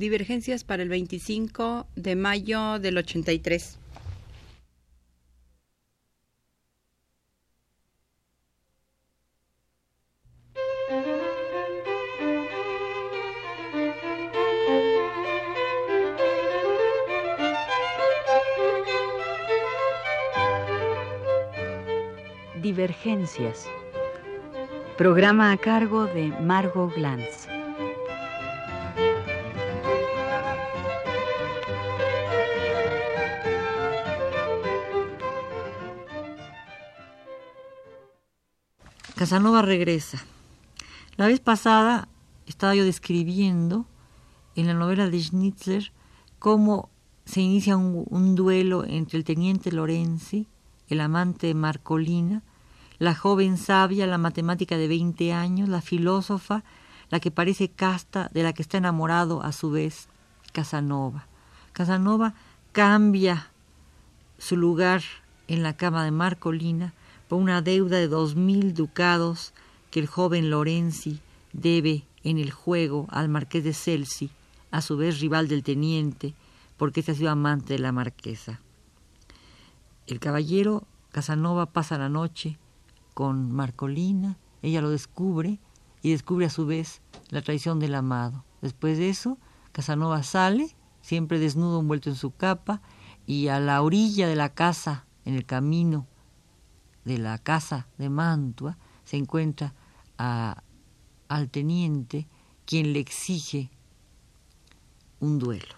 Divergencias para el 25 de mayo del 83. Divergencias. Programa a cargo de Margot Glantz. Casanova regresa. La vez pasada estaba yo describiendo en la novela de Schnitzler cómo se inicia un, duelo entre el teniente Lorenzi, el amante de Marcolina, la joven sabia, la matemática de 20 años, la filósofa, la que parece casta, de la que está enamorado a su vez Casanova. Casanova cambia su lugar en la cama de Marcolina por una deuda de dos mil ducados que el joven Lorenzi debe en el juego al marqués de Celsi, a su vez rival del teniente, porque este ha sido amante de la marquesa. El caballero Casanova pasa la noche con Marcolina, ella lo descubre y descubre a su vez la traición del amado. Después de eso, Casanova sale, siempre desnudo envuelto en su capa, y a la orilla de la casa, en el camino de la casa de Mantua se encuentra al teniente quien le exige un duelo.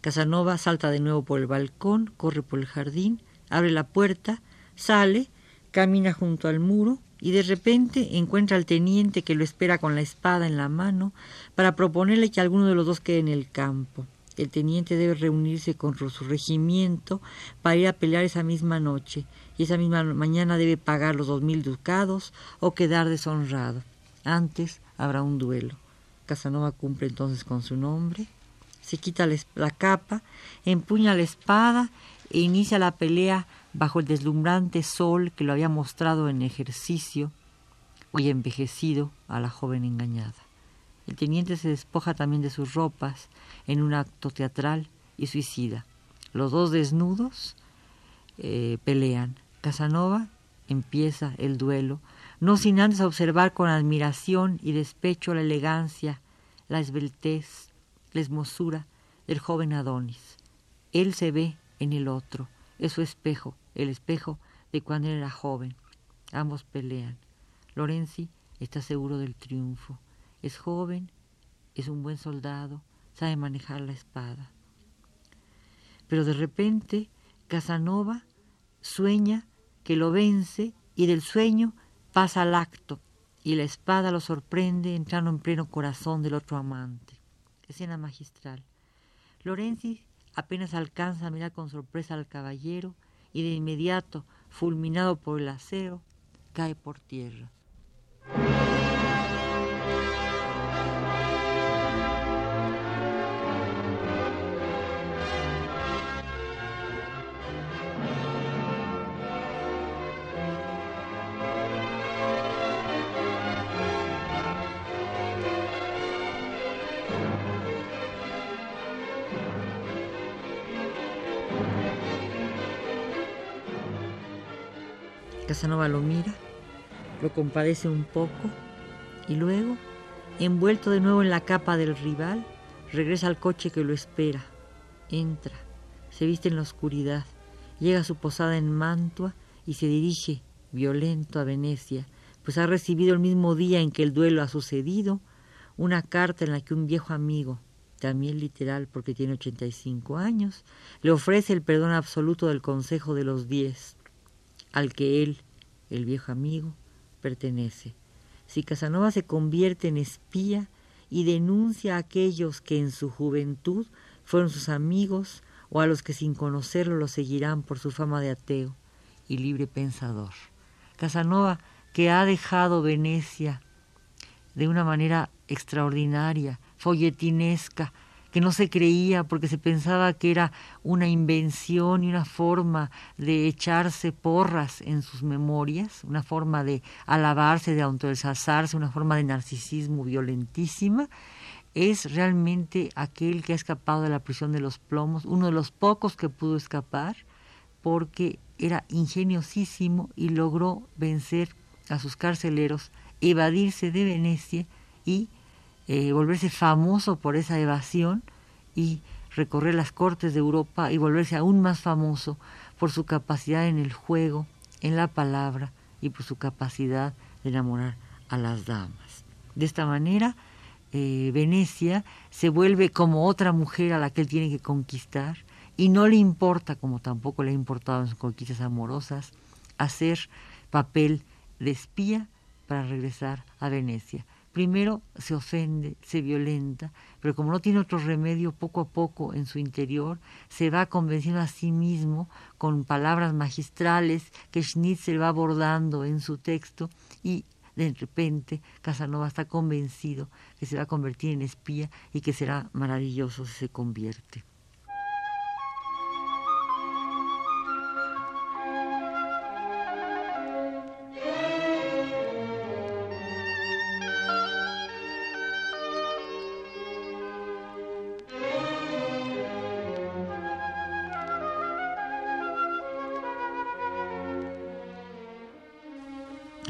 Casanova salta de nuevo por el balcón, corre por el jardín, abre la puerta, sale, camina junto al muro y de repente encuentra al teniente que lo espera con la espada en la mano para proponerle que alguno de los dos quede en el campo. El teniente debe reunirse con su regimiento para ir a pelear esa misma noche y esa misma mañana debe pagar los dos mil ducados o quedar deshonrado. Antes habrá un duelo. Casanova cumple entonces con su nombre, se quita la capa, empuña la espada e inicia la pelea bajo el deslumbrante sol que lo había mostrado en ejercicio, hoy envejecido a la joven engañada. El teniente se despoja también de sus ropas en un acto teatral y suicida. Los dos desnudos eh, pelean. Casanova empieza el duelo, no sin antes observar con admiración y despecho la elegancia, la esbeltez, la hermosura del joven Adonis. Él se ve en el otro, es su espejo, el espejo de cuando era joven. Ambos pelean. Lorenzi está seguro del triunfo. Es joven, es un buen soldado, sabe manejar la espada. Pero de repente Casanova sueña que lo vence y del sueño pasa al acto y la espada lo sorprende entrando en pleno corazón del otro amante. Escena magistral. Lorenzi apenas alcanza a mirar con sorpresa al caballero y de inmediato, fulminado por el acero, cae por tierra. Casanova lo mira, lo compadece un poco y luego, envuelto de nuevo en la capa del rival, regresa al coche que lo espera. Entra, se viste en la oscuridad, llega a su posada en Mantua y se dirige, violento, a Venecia, pues ha recibido el mismo día en que el duelo ha sucedido una carta en la que un viejo amigo, también literal porque tiene 85 años, le ofrece el perdón absoluto del Consejo de los Diez al que él, el viejo amigo, pertenece. Si Casanova se convierte en espía y denuncia a aquellos que en su juventud fueron sus amigos o a los que sin conocerlo lo seguirán por su fama de ateo y libre pensador. Casanova, que ha dejado Venecia de una manera extraordinaria, folletinesca, que no se creía porque se pensaba que era una invención y una forma de echarse porras en sus memorias, una forma de alabarse, de autoexalzarse, una forma de narcisismo violentísima, es realmente aquel que ha escapado de la prisión de los plomos, uno de los pocos que pudo escapar, porque era ingeniosísimo y logró vencer a sus carceleros, evadirse de Venecia y eh, volverse famoso por esa evasión y recorrer las cortes de Europa y volverse aún más famoso por su capacidad en el juego, en la palabra y por su capacidad de enamorar a las damas. De esta manera, eh, Venecia se vuelve como otra mujer a la que él tiene que conquistar y no le importa, como tampoco le ha importado en sus conquistas amorosas, hacer papel de espía para regresar a Venecia. Primero se ofende, se violenta, pero como no tiene otro remedio, poco a poco en su interior se va convenciendo a sí mismo con palabras magistrales que Schnitzel va abordando en su texto y de repente Casanova está convencido que se va a convertir en espía y que será maravilloso si se convierte.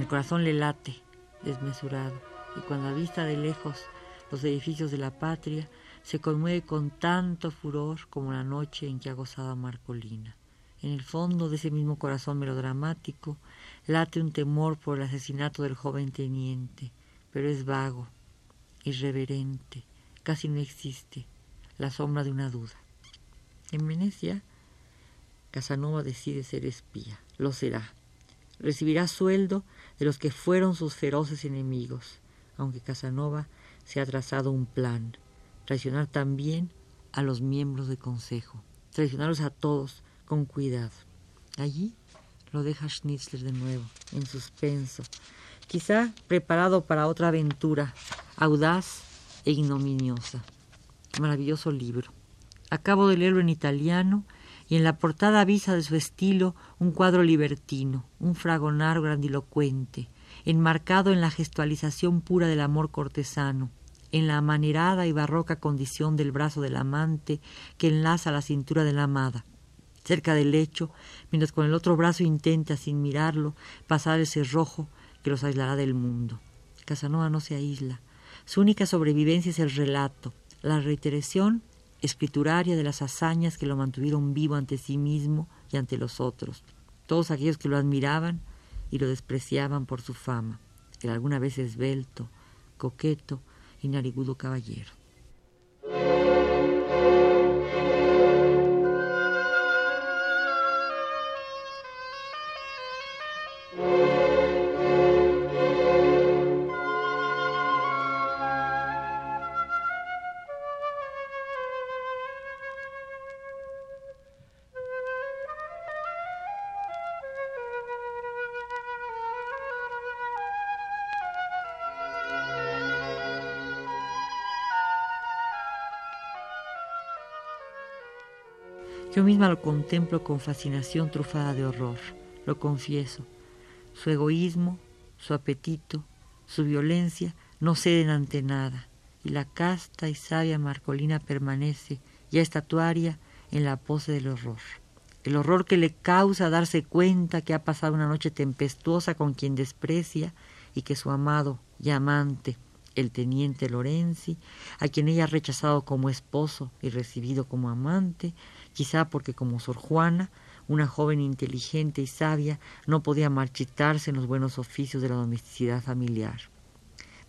El corazón le late, desmesurado, y cuando avista de lejos los edificios de la patria, se conmueve con tanto furor como la noche en que ha gozado a Marcolina. En el fondo de ese mismo corazón melodramático late un temor por el asesinato del joven teniente, pero es vago, irreverente, casi no existe, la sombra de una duda. En Venecia, Casanova decide ser espía, lo será. Recibirá sueldo de los que fueron sus feroces enemigos, aunque Casanova se ha trazado un plan, traicionar también a los miembros del Consejo, traicionarlos a todos con cuidado. Allí lo deja Schnitzler de nuevo, en suspenso, quizá preparado para otra aventura, audaz e ignominiosa. Maravilloso libro. Acabo de leerlo en italiano y en la portada avisa de su estilo un cuadro libertino, un fragonar grandilocuente, enmarcado en la gestualización pura del amor cortesano, en la amanerada y barroca condición del brazo del amante que enlaza la cintura de la amada, cerca del lecho, mientras con el otro brazo intenta, sin mirarlo, pasar el cerrojo que los aislará del mundo. Casanova no se aísla. Su única sobrevivencia es el relato, la reiteración escrituraria de las hazañas que lo mantuvieron vivo ante sí mismo y ante los otros, todos aquellos que lo admiraban y lo despreciaban por su fama, el alguna vez esbelto, coqueto y narigudo caballero. Yo misma lo contemplo con fascinación trufada de horror, lo confieso. Su egoísmo, su apetito, su violencia no ceden ante nada, y la casta y sabia Marcolina permanece, ya estatuaria, en la pose del horror. El horror que le causa darse cuenta que ha pasado una noche tempestuosa con quien desprecia y que su amado y amante, el teniente Lorenzi, a quien ella ha rechazado como esposo y recibido como amante, quizá porque como Sor Juana, una joven inteligente y sabia, no podía marchitarse en los buenos oficios de la domesticidad familiar.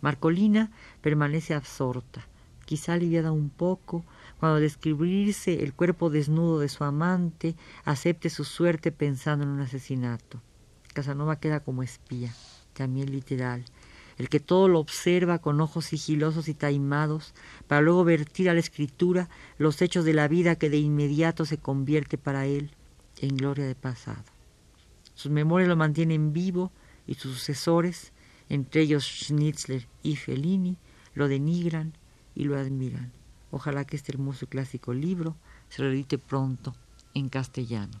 Marcolina permanece absorta, quizá aliviada un poco, cuando al descubrirse el cuerpo desnudo de su amante, acepte su suerte pensando en un asesinato. Casanova queda como espía, también literal, el que todo lo observa con ojos sigilosos y taimados, para luego vertir a la escritura los hechos de la vida que de inmediato se convierte para él en gloria de pasado. Sus memorias lo mantienen vivo y sus sucesores, entre ellos Schnitzler y Fellini, lo denigran y lo admiran. Ojalá que este hermoso y clásico libro se lo edite pronto en castellano.